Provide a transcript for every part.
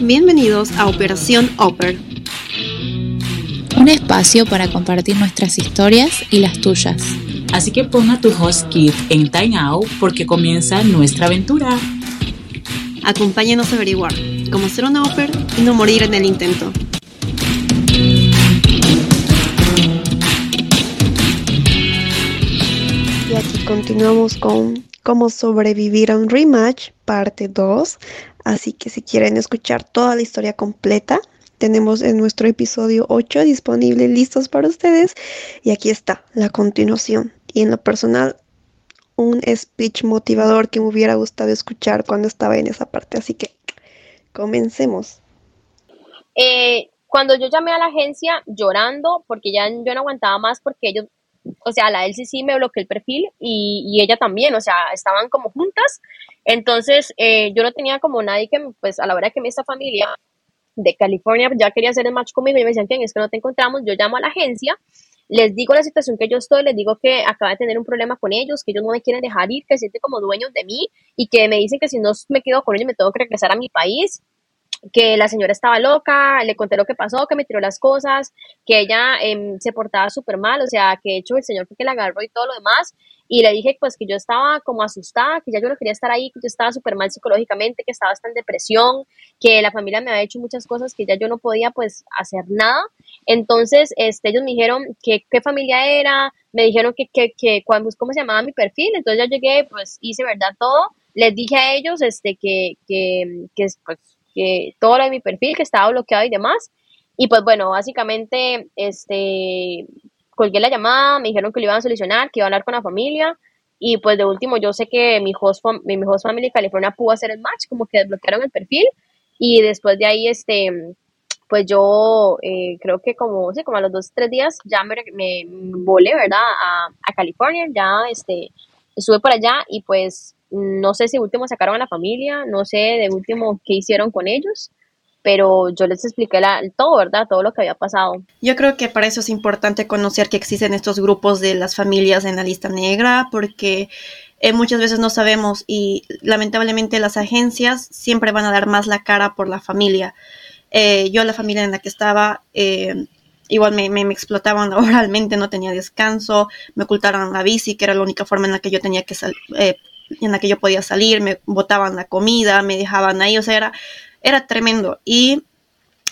bienvenidos a Operación Oper. Un espacio para compartir nuestras historias y las tuyas. Así que ponga tu host kit en Time Out porque comienza nuestra aventura. Acompáñenos a averiguar cómo hacer una Oper y no morir en el intento. Y aquí continuamos con cómo sobrevivir a un rematch, parte 2. Así que si quieren escuchar toda la historia completa, tenemos en nuestro episodio 8 disponible listos para ustedes. Y aquí está la continuación. Y en lo personal, un speech motivador que me hubiera gustado escuchar cuando estaba en esa parte. Así que comencemos. Eh, cuando yo llamé a la agencia llorando, porque ya yo no aguantaba más, porque ellos, o sea, la LCC me bloqueó el perfil y, y ella también, o sea, estaban como juntas. Entonces, eh, yo no tenía como nadie que, pues, a la hora que me esta familia de California ya quería hacer el match conmigo y me decían, ¿quién es que no te encontramos? Yo llamo a la agencia, les digo la situación que yo estoy, les digo que acaba de tener un problema con ellos, que ellos no me quieren dejar ir, que sienten como dueños de mí y que me dicen que si no me quedo con ellos me tengo que regresar a mi país que la señora estaba loca, le conté lo que pasó, que me tiró las cosas, que ella em, se portaba súper mal, o sea, que de hecho el señor fue que la agarró y todo lo demás, y le dije pues que yo estaba como asustada, que ya yo no quería estar ahí, que yo estaba súper mal psicológicamente, que estaba hasta en depresión, que la familia me había hecho muchas cosas que ya yo no podía pues hacer nada, entonces este, ellos me dijeron que qué familia era, me dijeron que, que, que cuando, cómo se llamaba mi perfil, entonces ya llegué, pues hice verdad todo, les dije a ellos este, que, que, que pues que todo lo de mi perfil que estaba bloqueado y demás. Y pues bueno, básicamente, este, colgué la llamada, me dijeron que lo iban a solucionar, que iba a hablar con la familia. Y pues de último, yo sé que mi host, mi, host family California pudo hacer el match, como que desbloquearon el perfil. Y después de ahí, este, pues yo eh, creo que como, sí, como a los dos, tres días ya me, me volé, ¿verdad? A, a California, ya este, estuve por allá y pues no sé si último sacaron a la familia, no sé de último qué hicieron con ellos, pero yo les expliqué la, todo, ¿verdad? Todo lo que había pasado. Yo creo que para eso es importante conocer que existen estos grupos de las familias en la lista negra, porque eh, muchas veces no sabemos y lamentablemente las agencias siempre van a dar más la cara por la familia. Eh, yo la familia en la que estaba... Eh, igual me, explotaban oralmente, no tenía descanso, me ocultaron la bici, que era la única forma en la que yo tenía que eh, en la que yo podía salir, me botaban la comida, me dejaban ahí, o sea, era, era tremendo. Y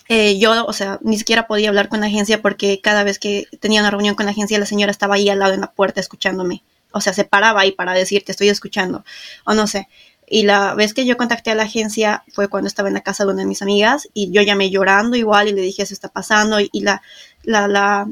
eh, yo, o sea, ni siquiera podía hablar con la agencia porque cada vez que tenía una reunión con la agencia, la señora estaba ahí al lado en la puerta escuchándome. O sea, se paraba ahí para decirte, estoy escuchando, o no sé. Y la vez que yo contacté a la agencia fue cuando estaba en la casa de una de mis amigas y yo llamé llorando igual y le dije, eso está pasando. Y, la, la,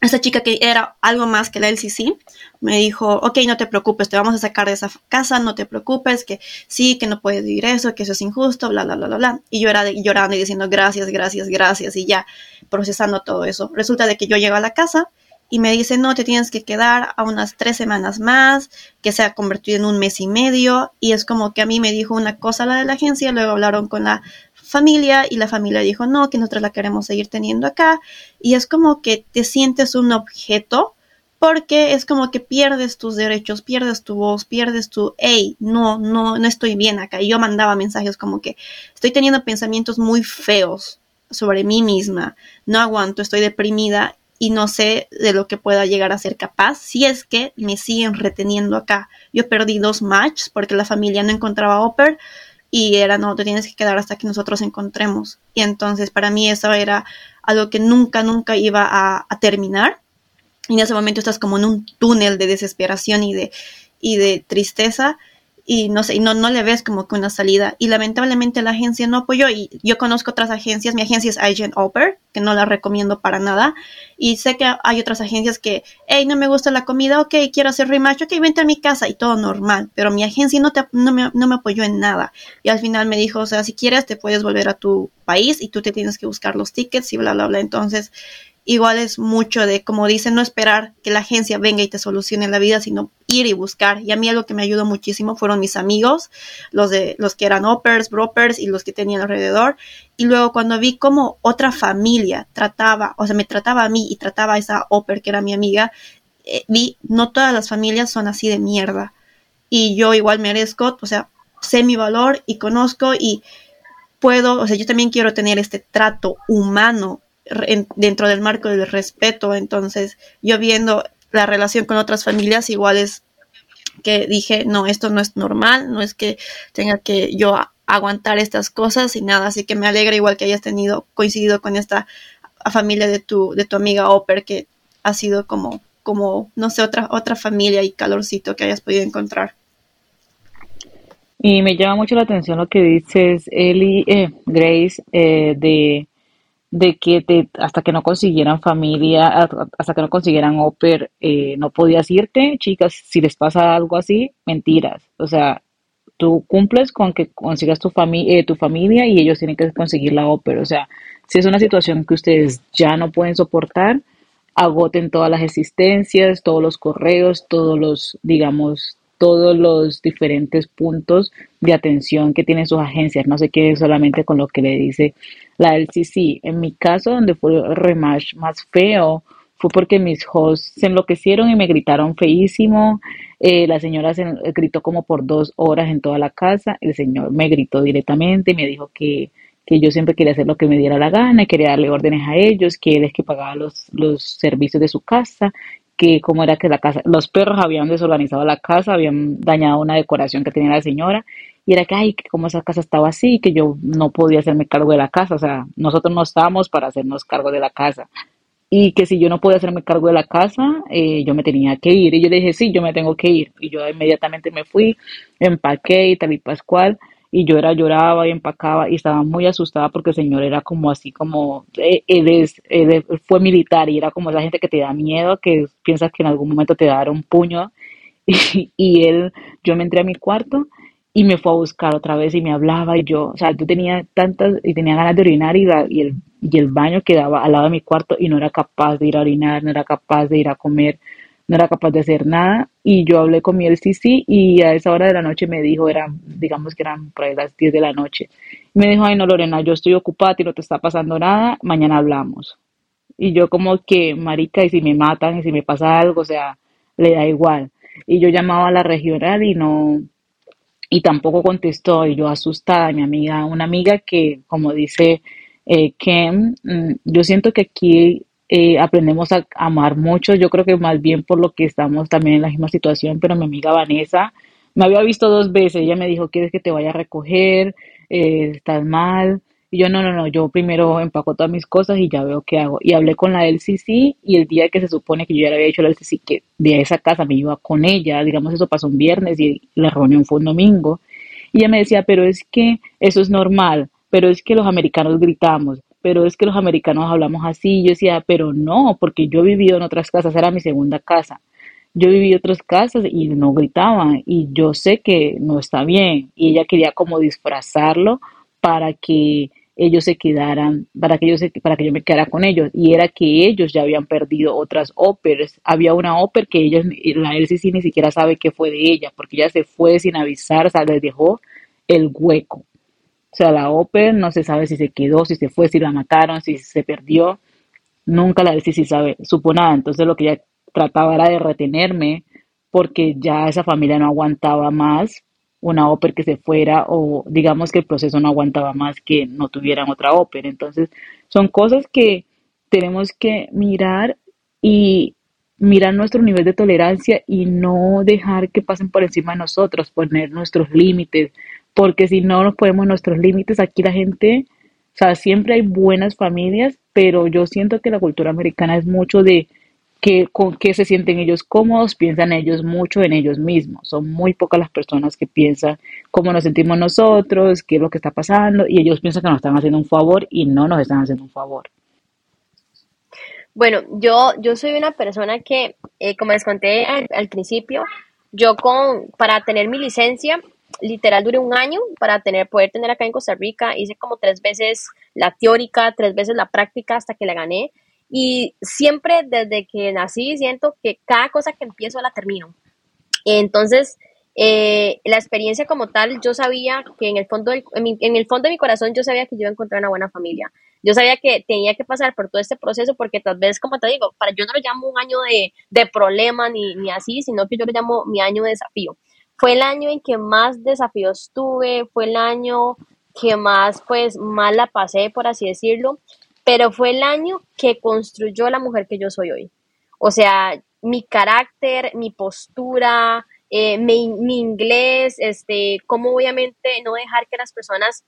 esta chica que era algo más que la LCC me dijo, ok, no te preocupes, te vamos a sacar de esa casa, no te preocupes, que sí, que no puedes vivir eso, que eso es injusto, bla, bla, bla, bla, bla. Y yo era llorando y diciendo gracias, gracias, gracias y ya procesando todo eso. Resulta de que yo llego a la casa y me dice, no, te tienes que quedar a unas tres semanas más, que se ha convertido en un mes y medio. Y es como que a mí me dijo una cosa la de la agencia, luego hablaron con la familia y la familia dijo, no, que nosotros la queremos seguir teniendo acá. Y es como que te sientes un objeto porque es como que pierdes tus derechos, pierdes tu voz, pierdes tu, hey, no, no, no estoy bien acá. Y yo mandaba mensajes como que estoy teniendo pensamientos muy feos sobre mí misma, no aguanto, estoy deprimida y no sé de lo que pueda llegar a ser capaz si es que me siguen reteniendo acá. Yo perdí dos matches porque la familia no encontraba Oper y era no, te tienes que quedar hasta que nosotros encontremos. Y entonces para mí eso era algo que nunca, nunca iba a, terminar. Y en ese momento estás como en un túnel de desesperación y de, y de tristeza y no sé, no, no le ves como que una salida. Y lamentablemente la agencia no apoyó. Y yo conozco otras agencias, mi agencia es Agent Oper, que no la recomiendo para nada. Y sé que hay otras agencias que, hey, no me gusta la comida, ok, quiero hacer rematch, ok, vente a mi casa y todo normal. Pero mi agencia no, te, no, me, no me apoyó en nada. Y al final me dijo, o sea, si quieres te puedes volver a tu país y tú te tienes que buscar los tickets y bla, bla, bla. Entonces, igual es mucho de, como dicen, no esperar que la agencia venga y te solucione la vida, sino ir y buscar. Y a mí algo que me ayudó muchísimo fueron mis amigos, los de los que eran oppers, brokers y los que tenían alrededor. Y luego cuando vi cómo otra familia trataba, o sea, me trataba a mí y trataba a esa opper que era mi amiga, eh, vi, no todas las familias son así de mierda. Y yo igual merezco, o sea, sé mi valor y conozco y puedo, o sea, yo también quiero tener este trato humano dentro del marco del respeto. Entonces, yo viendo la relación con otras familias, igual es que dije, no, esto no es normal, no es que tenga que yo aguantar estas cosas y nada, así que me alegra igual que hayas tenido, coincidido con esta familia de tu, de tu amiga Oper, que ha sido como, como, no sé, otra, otra familia y calorcito que hayas podido encontrar. Y me llama mucho la atención lo que dices, Eli, eh, Grace, eh, de, de que te, hasta que no consiguieran familia, hasta que no consiguieran Oper, eh, no podías irte. Chicas, si les pasa algo así, mentiras. O sea, tú cumples con que consigas tu, familia tu familia y ellos tienen que conseguir la Oper. O sea, si es una situación que ustedes ya no pueden soportar, agoten todas las existencias, todos los correos, todos los, digamos, todos los diferentes puntos de atención que tienen sus agencias. No se quede solamente con lo que le dice la LCC. En mi caso, donde fue el rematch más feo, fue porque mis hosts se enloquecieron y me gritaron feísimo. Eh, la señora se gritó como por dos horas en toda la casa. El señor me gritó directamente y me dijo que, que yo siempre quería hacer lo que me diera la gana y quería darle órdenes a ellos, que él es que pagaba los, los servicios de su casa que como era que la casa, los perros habían desorganizado la casa, habían dañado una decoración que tenía la señora, y era que, ay, que como esa casa estaba así, que yo no podía hacerme cargo de la casa, o sea, nosotros no estábamos para hacernos cargo de la casa, y que si yo no podía hacerme cargo de la casa, eh, yo me tenía que ir, y yo le dije, sí, yo me tengo que ir, y yo inmediatamente me fui, empaqué y tal y pascual, y yo era lloraba y empacaba y estaba muy asustada porque el señor era como así como eh, él es él fue militar y era como esa gente que te da miedo que piensas que en algún momento te dará un puño. Y, y, él yo me entré a mi cuarto y me fue a buscar otra vez y me hablaba y yo o sea yo tenía tantas y tenía ganas de orinar y, y el y el baño quedaba al lado de mi cuarto y no era capaz de ir a orinar no era capaz de ir a comer no era capaz de hacer nada y yo hablé con mi LCC y a esa hora de la noche me dijo, eran, digamos que eran por las 10 de la noche, me dijo, ay no Lorena, yo estoy ocupada y no te está pasando nada, mañana hablamos. Y yo como que, marica, y si me matan y si me pasa algo, o sea, le da igual. Y yo llamaba a la regional y no, y tampoco contestó, y yo asustada, mi amiga, una amiga que, como dice eh, Kem, mm, yo siento que aquí eh, aprendemos a amar mucho. Yo creo que más bien por lo que estamos también en la misma situación, pero mi amiga Vanessa me había visto dos veces. Ella me dijo, ¿quieres que te vaya a recoger? Eh, ¿Estás mal? Y yo, no, no, no, yo primero empaco todas mis cosas y ya veo qué hago. Y hablé con la LCC y el día que se supone que yo ya le había dicho la LCC que de esa casa me iba con ella, digamos, eso pasó un viernes y la reunión fue un domingo. Y ella me decía, pero es que eso es normal, pero es que los americanos gritamos, pero es que los americanos hablamos así. Yo decía, pero no, porque yo he vivido en otras casas, era mi segunda casa. Yo viví en otras casas y no gritaban y yo sé que no está bien. Y ella quería como disfrazarlo para que ellos se quedaran, para que, ellos, para que yo me quedara con ellos. Y era que ellos ya habían perdido otras óperas. Había una ópera que ellos, la LCC ni siquiera sabe qué fue de ella, porque ella se fue sin avisar, o sea, les dejó el hueco. O sea, la Open no se sabe si se quedó, si se fue, si la mataron, si se perdió. Nunca la si sabe, supo nada. Entonces lo que ella trataba era de retenerme porque ya esa familia no aguantaba más una ópera que se fuera o digamos que el proceso no aguantaba más que no tuvieran otra ópera. Entonces son cosas que tenemos que mirar y mirar nuestro nivel de tolerancia y no dejar que pasen por encima de nosotros, poner nuestros límites, porque si no nos ponemos nuestros límites, aquí la gente, o sea, siempre hay buenas familias, pero yo siento que la cultura americana es mucho de que con qué se sienten ellos cómodos, piensan ellos mucho en ellos mismos. Son muy pocas las personas que piensan cómo nos sentimos nosotros, qué es lo que está pasando, y ellos piensan que nos están haciendo un favor y no nos están haciendo un favor. Bueno, yo, yo soy una persona que, eh, como les conté al, al, principio, yo con, para tener mi licencia, literal duré un año para tener, poder tener acá en Costa Rica. Hice como tres veces la teórica, tres veces la práctica hasta que la gané. Y siempre desde que nací siento que cada cosa que empiezo la termino. Entonces, eh, la experiencia como tal, yo sabía que en el, fondo en, el fondo de mi corazón yo sabía que yo iba a encontrar una buena familia. Yo sabía que tenía que pasar por todo este proceso porque tal vez, como te digo, para yo no lo llamo un año de, de problema ni, ni así, sino que yo lo llamo mi año de desafío. Fue el año en que más desafíos tuve, fue el año que más, pues, mal la pasé, por así decirlo, pero fue el año que construyó la mujer que yo soy hoy. O sea, mi carácter, mi postura, eh, mi, mi, inglés, este, cómo obviamente no dejar que las personas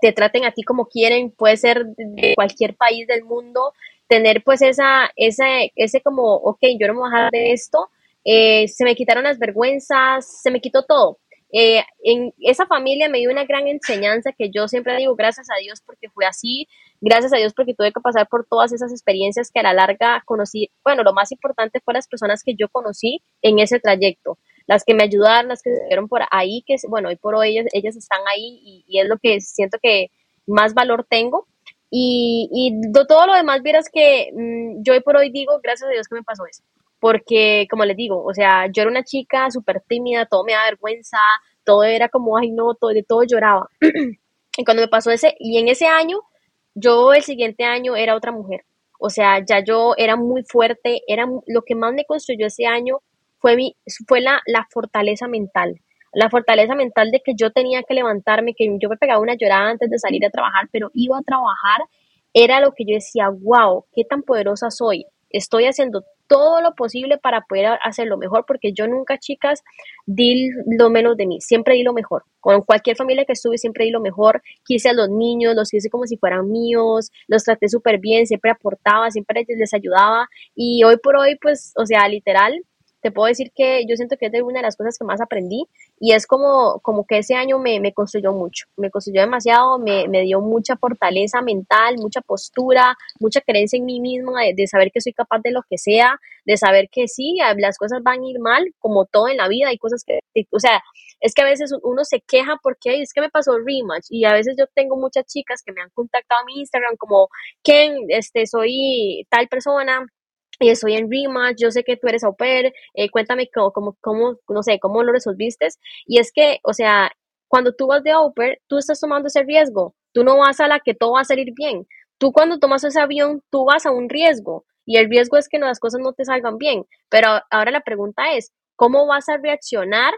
te traten a ti como quieren, puede ser de cualquier país del mundo, tener pues esa, esa, ese como, ok, yo no me voy a dejar de esto, eh, se me quitaron las vergüenzas, se me quitó todo. Eh, en esa familia me dio una gran enseñanza que yo siempre digo gracias a Dios porque fue así, gracias a Dios porque tuve que pasar por todas esas experiencias que a la larga conocí, bueno, lo más importante fue las personas que yo conocí en ese trayecto, las que me ayudaron, las que estuvieron por ahí, que bueno, hoy por hoy ellas, están ahí y, es lo que siento que más valor tengo. Y, y todo lo demás, vieras que mm, yo hoy por hoy digo, gracias a Dios que me pasó eso porque como les digo, o sea, yo era una chica súper tímida, todo me daba vergüenza, todo era como, ay no, todo, de todo lloraba. y cuando me pasó ese, y en ese año, yo el siguiente año era otra mujer. O sea, ya yo era muy fuerte, era lo que más me construyó ese año fue, mi, fue la, la fortaleza mental. La fortaleza mental de que yo tenía que levantarme, que yo me pegaba una llorada antes de salir a trabajar, pero iba a trabajar, era lo que yo decía, wow, qué tan poderosa soy. Estoy haciendo todo lo posible para poder hacer lo mejor, porque yo nunca, chicas, di lo menos de mí, siempre di lo mejor. Con cualquier familia que estuve, siempre di lo mejor. Quise a los niños, los quise como si fueran míos, los traté súper bien, siempre aportaba, siempre les ayudaba. Y hoy por hoy, pues, o sea, literal, te puedo decir que yo siento que es de una de las cosas que más aprendí y es como, como que ese año me, me construyó mucho, me construyó demasiado, me, me, dio mucha fortaleza mental, mucha postura, mucha creencia en mí misma, de, saber que soy capaz de lo que sea, de saber que sí, las cosas van a ir mal, como todo en la vida, hay cosas que, o sea, es que a veces uno se queja porque es que me pasó rematch y a veces yo tengo muchas chicas que me han contactado a mi Instagram como, Ken, este, soy tal persona, y estoy en rematch, yo sé que tú eres au pair, eh, cuéntame cómo, cómo, no sé, cómo lo resolviste. Y es que, o sea, cuando tú vas de au pair, tú estás tomando ese riesgo, tú no vas a la que todo va a salir bien. Tú cuando tomas ese avión, tú vas a un riesgo y el riesgo es que las cosas no te salgan bien. Pero ahora la pregunta es, ¿cómo vas a reaccionar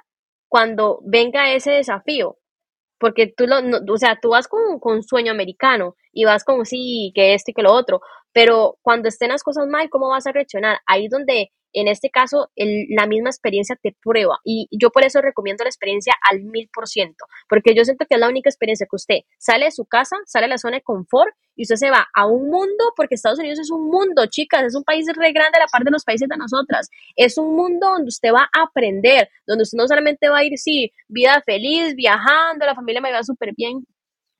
cuando venga ese desafío? Porque tú lo, o sea, tú vas con, con sueño americano y vas con sí, que esto y que lo otro, pero cuando estén las cosas mal, ¿cómo vas a reaccionar? Ahí donde en este caso la misma experiencia te prueba y yo por eso recomiendo la experiencia al mil por ciento, porque yo siento que es la única experiencia que usted sale de su casa, sale de la zona de confort y usted se va a un mundo, porque Estados Unidos es un mundo, chicas, es un país re grande a la par de los países de nosotras, es un mundo donde usted va a aprender, donde usted no solamente va a ir, sí, vida feliz, viajando, la familia me va súper bien.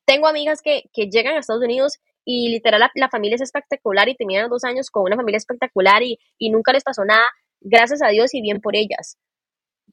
Tengo amigas que llegan a Estados Unidos y literal la, familia es espectacular y tenían dos años con una familia espectacular y, y nunca les pasó nada, gracias a Dios y bien por ellas.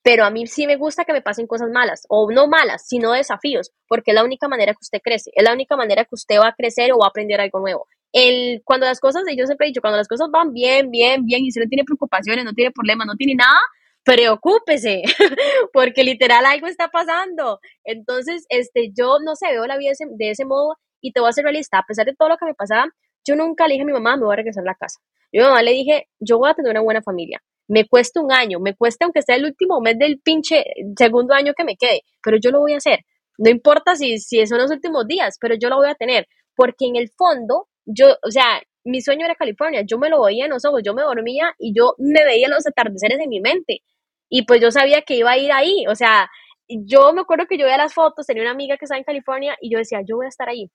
Pero a mí sí me gusta que me pasen cosas malas, o no malas, sino desafíos, porque es la única manera que usted crece, es la única manera que usted va a crecer o va a aprender algo nuevo. El, cuando las cosas, yo siempre he dicho, cuando las cosas van bien, bien, bien, y usted no tiene preocupaciones, no tiene problemas, no tiene nada, preocúpese, porque literal algo está pasando. Entonces, este, yo no sé, veo la vida de ese, de ese modo y te voy a ser realista, a pesar de todo lo que me pasaba, yo nunca le dije a mi mamá, me voy a regresar a la casa. Yo a mi mamá le dije, yo voy a tener una buena familia. Me cuesta un año, me cuesta aunque sea el último mes del pinche segundo año que me quede, pero yo lo voy a hacer. No importa si, si son los últimos días, pero yo lo voy a tener. Porque en el fondo, yo, o sea, mi sueño era California, yo me lo veía en los ojos, yo me dormía y yo me veía los atardeceres en mi mente. Y pues yo sabía que iba a ir ahí, o sea, yo me acuerdo que yo veía las fotos, tenía una amiga que estaba en California y yo decía, yo voy a estar ahí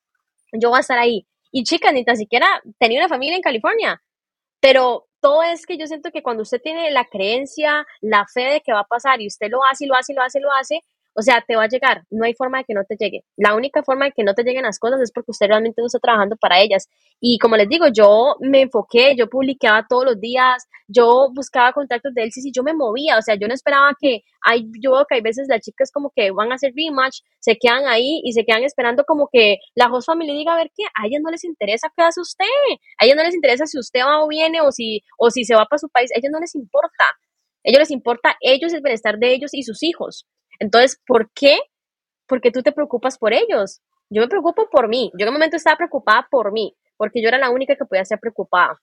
yo voy a estar ahí. Y chicas, ni tan siquiera tenía una familia en California, pero todo es que yo siento que cuando usted tiene la creencia, la fe de que va a pasar y usted lo hace y lo hace y lo hace y lo hace, o sea, te va a llegar, no hay forma de que no te llegue. La única forma de que no te lleguen las cosas es porque usted realmente no está trabajando para ellas. Y como les digo, yo me enfoqué, yo publicaba todos los días, yo buscaba contactos de él, sí, yo me movía, o sea, yo no esperaba que, hay, yo veo que hay veces las chicas como que van a hacer rematch, se quedan ahí y se quedan esperando como que la host family diga, a ver qué, a ellas no les interesa qué hace usted, a ellas no les interesa si usted va o viene o si, o si se va para su país, a ellas no les importa. A ellos les importa ellos, el bienestar de ellos y sus hijos. Entonces, ¿por qué? Porque tú te preocupas por ellos. Yo me preocupo por mí. Yo en un momento estaba preocupada por mí, porque yo era la única que podía ser preocupada.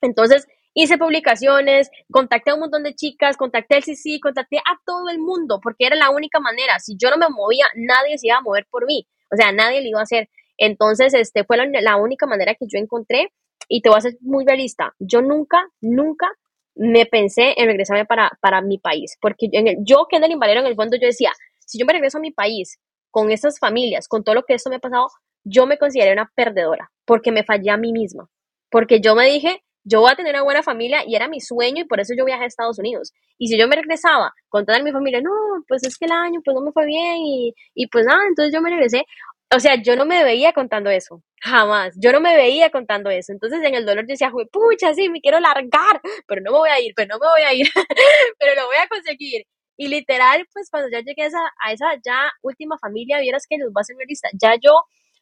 Entonces, hice publicaciones, contacté a un montón de chicas, contacté al CC, contacté a todo el mundo, porque era la única manera. Si yo no me movía, nadie se iba a mover por mí. O sea, nadie lo iba a hacer. Entonces, este fue la, la única manera que yo encontré y te voy a ser muy realista. Yo nunca, nunca me pensé en regresarme para, para mi país, porque en el, yo, Kendall Valero, en el fondo yo decía, si yo me regreso a mi país con estas familias, con todo lo que esto me ha pasado, yo me consideré una perdedora, porque me fallé a mí misma, porque yo me dije, yo voy a tener una buena familia y era mi sueño y por eso yo viajé a Estados Unidos. Y si yo me regresaba con toda mi familia, no, pues es que el año pues no me fue bien y, y pues nada, entonces yo me regresé. O sea, yo no me veía contando eso, jamás. Yo no me veía contando eso. Entonces en el dolor yo decía, pucha, sí, me quiero largar, pero no me voy a ir, pero no me voy a ir, pero lo voy a conseguir. Y literal, pues cuando ya llegué a esa, a esa ya última familia, vieras que los va a lista, ya yo,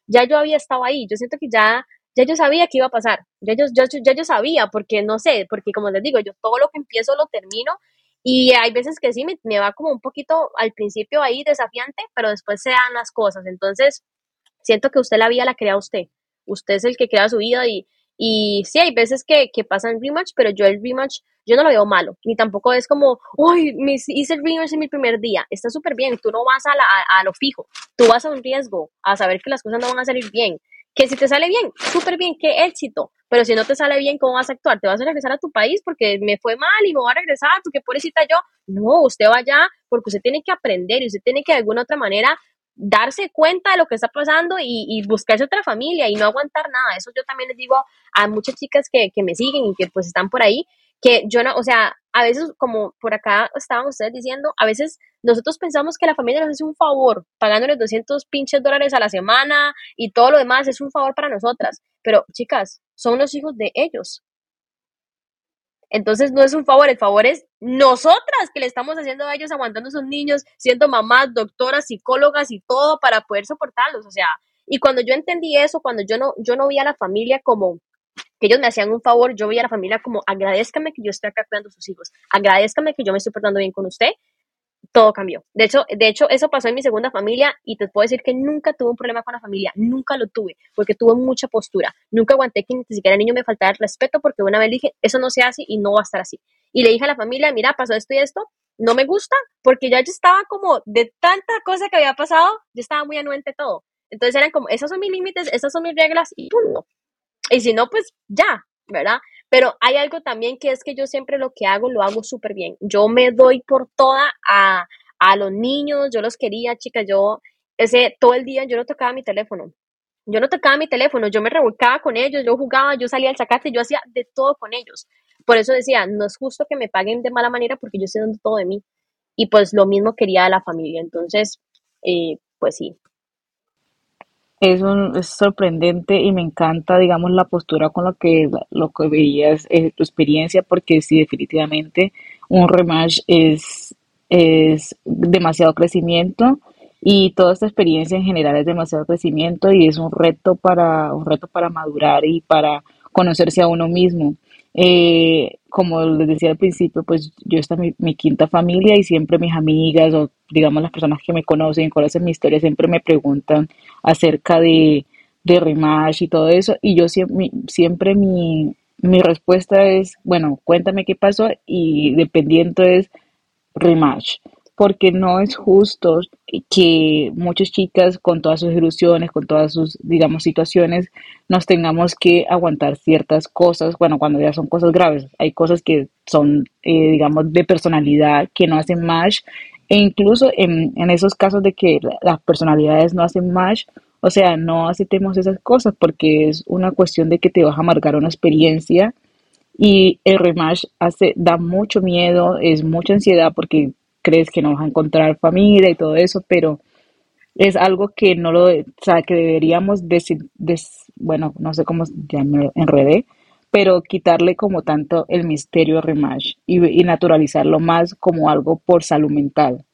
ya yo había estado ahí. Yo siento que ya, ya yo sabía que iba a pasar. Ya yo, ya, ya yo sabía, porque no sé, porque como les digo, yo todo lo que empiezo lo termino y hay veces que sí, me, me, va como un poquito al principio ahí desafiante, pero después se dan las cosas. Entonces, siento que usted la vida la crea usted. Usted es el que crea su vida y, y sí, hay veces que, que pasan rematch, pero yo el rematch, yo no lo veo malo, ni tampoco es como, uy, hice el rematch en mi primer día, está súper bien, tú no vas a, la, a, lo fijo, tú vas a un riesgo, a saber que las cosas no van a salir bien, que si te sale bien, súper bien, qué éxito, pero si no te sale bien, ¿cómo vas a actuar? ¿Te vas a regresar a tu país porque me fue mal y me voy a regresar porque pobrecita yo? No, usted va allá porque usted tiene que aprender y usted tiene que de alguna otra manera darse cuenta de lo que está pasando y, y, buscarse otra familia y no aguantar nada. Eso yo también les digo a muchas chicas que, que me siguen y que pues están por ahí, que yo no, o sea, a veces como por acá estaban ustedes diciendo, a veces nosotros pensamos que la familia nos hace un favor, pagándoles 200 pinches dólares a la semana y todo lo demás es un favor para nosotras, pero chicas, son los hijos de ellos. Entonces no es un favor, el favor es nosotras que le estamos haciendo a ellos aguantando a sus niños, siendo mamás, doctoras, psicólogas y todo para poder soportarlos. O sea, y cuando yo entendí eso, cuando yo no, yo no vi a la familia como que ellos me hacían un favor, yo vi a la familia como agradezcame que yo estoy acá cuidando a sus hijos, agradezcame que yo me estoy portando bien con usted todo cambió. De hecho, de hecho, eso pasó en mi segunda familia y te puedo decir que nunca tuve un problema con la familia, nunca lo tuve, porque tuve mucha postura. Nunca aguanté que ni siquiera el niño me faltara el respeto porque una vez dije, eso no se hace y no va a estar así. Y le dije a la familia, mira, pasó esto y esto, no me gusta, porque ya yo estaba como de tanta cosa que había pasado, yo estaba muy anuente todo. Entonces eran como, esos son mis límites, esas son mis reglas y punto. Y si no, pues ya, ¿verdad? Pero hay algo también que es que yo siempre lo que hago lo hago súper bien. Yo me doy por toda a, a los niños, yo los quería, chicas, yo ese todo el día yo no tocaba mi teléfono. Yo no tocaba mi teléfono, yo me revolcaba con ellos, yo jugaba, yo salía al sacate, yo hacía de todo con ellos. Por eso decía, no es justo que me paguen de mala manera porque yo estoy dando todo de mí. Y pues lo mismo quería de la familia. Entonces, eh, pues sí, es, un, es sorprendente y me encanta, digamos, la postura con la que, lo que veías, eh, tu experiencia, porque sí, definitivamente un rematch es, es demasiado crecimiento y toda esta experiencia en general es demasiado crecimiento y es un reto para, un reto para madurar y para conocerse a uno mismo. Eh, como les decía al principio, pues yo esta mi, mi quinta familia y siempre mis amigas o digamos las personas que me conocen conocen mi historia siempre me preguntan acerca de, de rematch y todo eso. Y yo siempre, siempre mi, mi respuesta es, bueno, cuéntame qué pasó y dependiendo es rematch porque no es justo que muchas chicas con todas sus ilusiones, con todas sus, digamos, situaciones, nos tengamos que aguantar ciertas cosas, bueno, cuando ya son cosas graves, hay cosas que son, eh, digamos, de personalidad, que no hacen match, e incluso en, en esos casos de que las personalidades no hacen match, o sea, no aceptemos esas cosas porque es una cuestión de que te vas a marcar una experiencia y el rematch hace, da mucho miedo, es mucha ansiedad porque crees que no vas a encontrar familia y todo eso, pero es algo que no lo, o sea, que deberíamos decir, bueno, no sé cómo ya me enredé, pero quitarle como tanto el misterio a rematch y, y naturalizarlo más como algo por salud mental.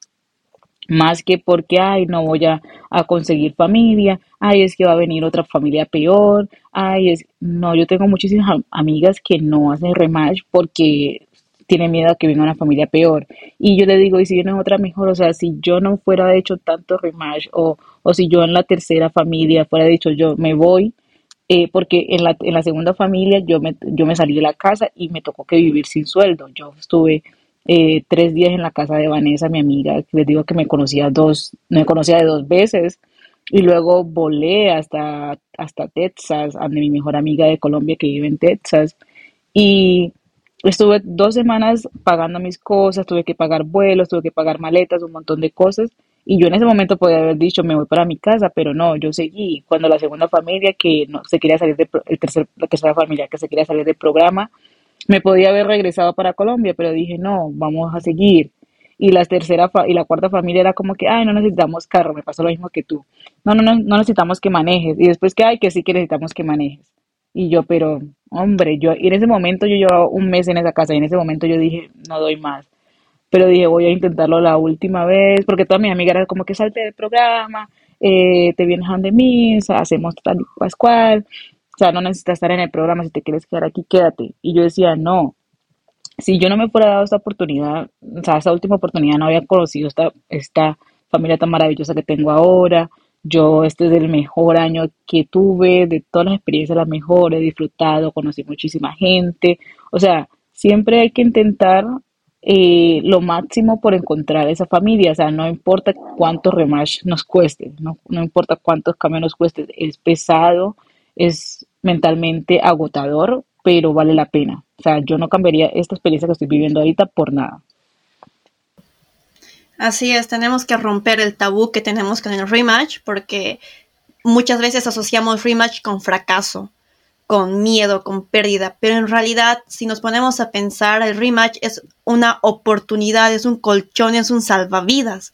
Más que porque, ay, no voy a, a, conseguir familia, ay, es que va a venir otra familia peor, ay, es, no, yo tengo muchísimas amigas que no hacen rematch porque tiene miedo a que venga una familia peor. Y yo le digo, ¿y si viene otra mejor? O sea, si yo no fuera hecho tanto rematch o, o si yo en la tercera familia fuera dicho yo me voy, eh, porque en la, en la segunda familia yo me, yo me salí de la casa y me tocó que vivir sin sueldo. Yo estuve eh, tres días en la casa de Vanessa, mi amiga, que les digo que me conocía dos, me conocía de dos veces y luego volé hasta, hasta Texas, a mi mejor amiga de Colombia que vive en Texas. Y estuve dos semanas pagando mis cosas, tuve que pagar vuelos, tuve que pagar maletas, un montón de cosas. Y yo en ese momento podía haber dicho, me voy para mi casa, pero no, yo seguí. Cuando la segunda familia que no se quería salir de, el tercer, la tercera familia que se quería salir del programa, me podía haber regresado para Colombia, pero dije, no, vamos a seguir y la tercera y la cuarta familia era como que, ay, no necesitamos carro, me pasó lo mismo que tú. No, no, no, no necesitamos que manejes. Y después que, ay, que sí que necesitamos que manejes. Y yo, pero, hombre, yo, y en ese momento yo llevaba un mes en esa casa y en ese momento yo dije, no doy más. Pero dije, voy a intentarlo la última vez, porque todas mis amigas eran como que salte del programa, eh, te vienes a donde mí, hacemos tal y pascual, o sea, no necesitas estar en el programa, si te quieres quedar aquí, quédate. Y yo decía, no, si yo no me fuera dado esta oportunidad, o sea, esta última oportunidad no había conocido esta, esta familia tan maravillosa que tengo ahora. Yo, este es el mejor año que tuve, de todas las experiencias, las mejores, he disfrutado, conocí muchísima gente. O sea, siempre hay que intentar eh, lo máximo por encontrar esa familia. O sea, no importa cuánto rematch nos cueste, no, no importa cuántos cambios nos cueste, es pesado, es mentalmente agotador, pero vale la pena. O sea, yo no cambiaría esta experiencia que estoy viviendo ahorita por nada. Así es, tenemos que romper el tabú que tenemos con el rematch porque muchas veces asociamos rematch con fracaso con miedo, con pérdida, pero en realidad si nos ponemos a pensar, el rematch es una oportunidad, es un colchón, es un salvavidas.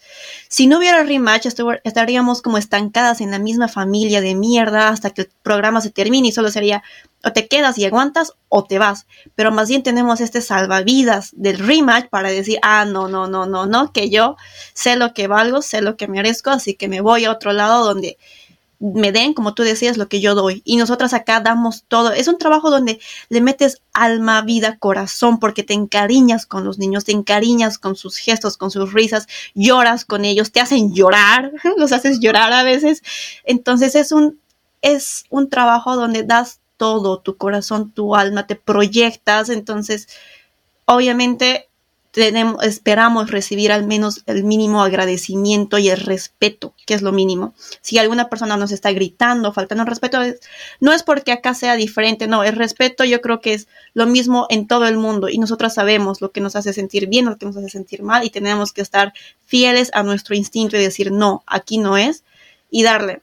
Si no hubiera rematch, estaríamos como estancadas en la misma familia de mierda hasta que el programa se termine y solo sería o te quedas y aguantas o te vas. Pero más bien tenemos este salvavidas del rematch para decir, ah, no, no, no, no, no, que yo sé lo que valgo, sé lo que merezco, así que me voy a otro lado donde me den, como tú decías, lo que yo doy. Y nosotras acá damos todo. Es un trabajo donde le metes alma, vida, corazón, porque te encariñas con los niños, te encariñas con sus gestos, con sus risas, lloras con ellos, te hacen llorar, los haces llorar a veces. Entonces es un, es un trabajo donde das todo, tu corazón, tu alma, te proyectas. Entonces, obviamente tenemos, esperamos recibir al menos el mínimo agradecimiento y el respeto, que es lo mínimo. Si alguna persona nos está gritando, faltando respeto, no es porque acá sea diferente, no, el respeto yo creo que es lo mismo en todo el mundo y nosotros sabemos lo que nos hace sentir bien, lo que nos hace sentir mal y tenemos que estar fieles a nuestro instinto y decir, no, aquí no es y darle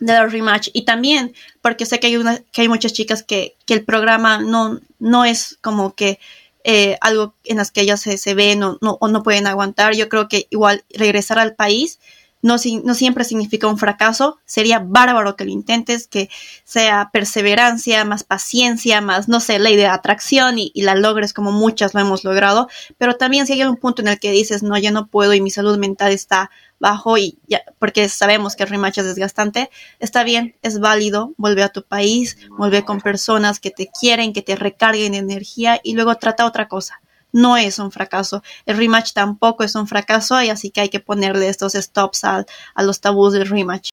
de rematch y también porque sé que hay una que hay muchas chicas que, que el programa no no es como que eh, algo en las que ellas se, ven o no, o no pueden aguantar. Yo creo que igual regresar al país no, siempre significa un fracaso. Sería bárbaro que lo intentes, que sea perseverancia, más paciencia, más, no sé, ley de atracción y, y, la logres como muchas lo hemos logrado. Pero también si hay un punto en el que dices, no, ya no puedo y mi salud mental está bajo y ya, porque sabemos que el rematch es desgastante, está bien, es válido, vuelve a tu país, vuelve con personas que te quieren, que te recarguen energía y luego trata otra cosa. No es un fracaso. El rematch tampoco es un fracaso y así que hay que ponerle estos stops a, a los tabús del rematch.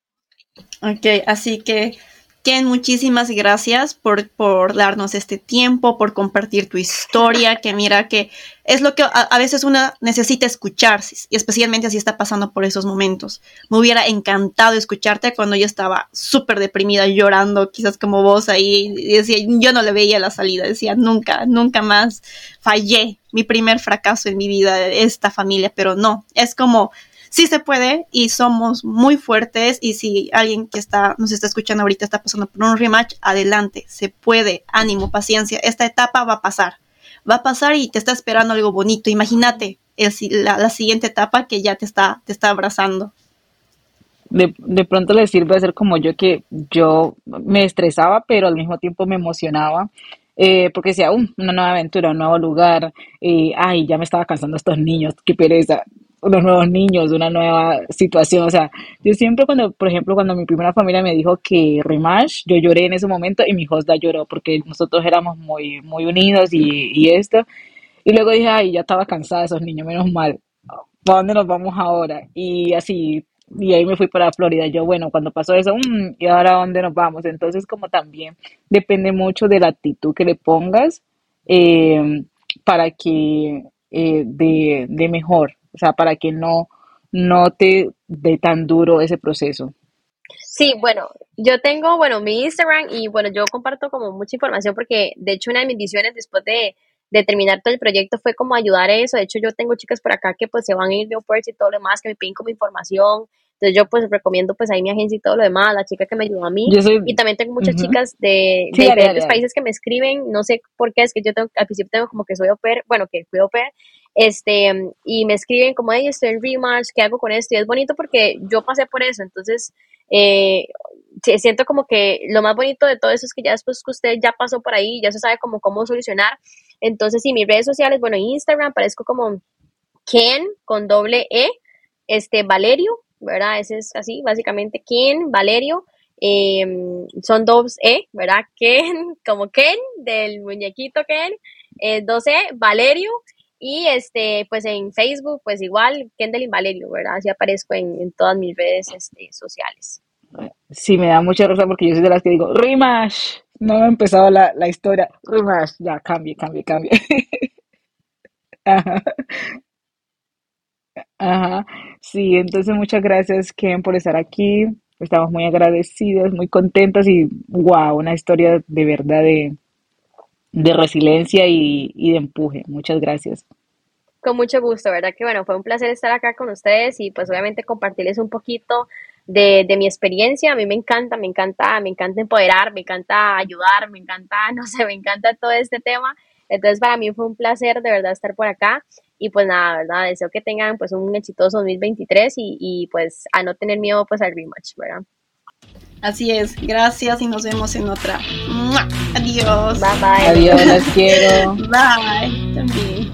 Ok, así que Ken, muchísimas gracias por, por, darnos este tiempo, por compartir tu historia, que mira que es lo que a, veces una necesita escuchar, y especialmente si está pasando por esos momentos. Me hubiera encantado escucharte cuando yo estaba súper deprimida, llorando, quizás como vos ahí, y decía, yo no le veía la salida, decía, nunca, nunca más fallé, mi primer fracaso en mi vida, esta familia, pero no, es como sí se puede y somos muy fuertes y si alguien que está nos está escuchando ahorita está pasando por un rematch, adelante, se puede, ánimo, paciencia, esta etapa va a pasar. Va a pasar y te está esperando algo bonito. Imagínate la, siguiente etapa que ya te está, te está abrazando. De, de, pronto le sirve hacer como yo que yo me estresaba, pero al mismo tiempo me emocionaba. Eh, porque decía, uh, una nueva aventura, un nuevo lugar, y ay, ya me estaba cansando estos niños, qué pereza unos nuevos niños, una nueva situación. O sea, yo siempre cuando, por ejemplo, cuando mi primera familia me dijo que Remash, yo lloré en ese momento y mi hostda lloró porque nosotros éramos muy, muy unidos y, y esto. Y luego dije, ay, ya estaba cansada esos niños, menos mal. ¿Para dónde nos vamos ahora? Y así, y ahí me fui para Florida. Yo, bueno, cuando pasó eso, mm, ¿y ahora dónde nos vamos? Entonces, como también depende mucho de la actitud que le pongas eh, para que eh, de, de mejor o sea, para que no, no te dé tan duro ese proceso. Sí, bueno, yo tengo, bueno, mi Instagram y bueno, yo comparto como mucha información porque de hecho una de mis visiones después de, de terminar todo el proyecto fue como ayudar a eso. De hecho, yo tengo chicas por acá que pues se van a ir de Upwork y todo lo demás, que me piden como información. Entonces yo pues recomiendo pues ahí mi agencia y todo lo demás, la chica que me ayudó a mí. y también tengo muchas chicas de, diferentes países que me escriben, no sé por qué, es que yo tengo, al principio tengo como que soy au bueno, que fui au este, y me escriben como, hey, estoy en Rematch, ¿qué hago con esto? Y es bonito porque yo pasé por eso, entonces eh, siento como que lo más bonito de todo eso es que ya después que usted ya pasó por ahí, ya se sabe como cómo solucionar. Entonces, sí, mis redes sociales, bueno, Instagram parezco como Ken con doble E, este, Valerio, ¿verdad? Ese es así, básicamente Ken, Valerio. Em, son dos E, ¿verdad? Ken, como Ken, del muñequito Ken, eh, dos E, Valerio, y este, pues en Facebook, pues igual, Kendall Valerio, ¿verdad? Así aparezco en, todas mis redes este, sociales. Sí, me da mucha risa porque yo soy de las que digo, Rimash, no ha empezado la, la historia, Rimash, ya, cambie, cambie, cambie. Ajá. Ajá. Sí, entonces muchas gracias, Ken, por estar aquí. Estamos muy agradecidas, muy contentas y wow, una historia de verdad de, de resiliencia y, y de empuje. Muchas gracias. Con mucho gusto, ¿verdad? Que bueno, fue un placer estar acá con ustedes y pues obviamente compartirles un poquito de, de, mi experiencia. A mí me encanta, me encanta, me encanta empoderar, me encanta ayudar, me encanta, no sé, me encanta todo este tema. Entonces para mí fue un placer de verdad estar por acá y pues nada, ¿verdad? Deseo que tengan pues un exitoso 2023 y, y pues a no tener miedo pues al rematch, ¿verdad? Así es, gracias y nos vemos en otra. Adiós. Bye bye. Adiós, las quiero. Bye. También.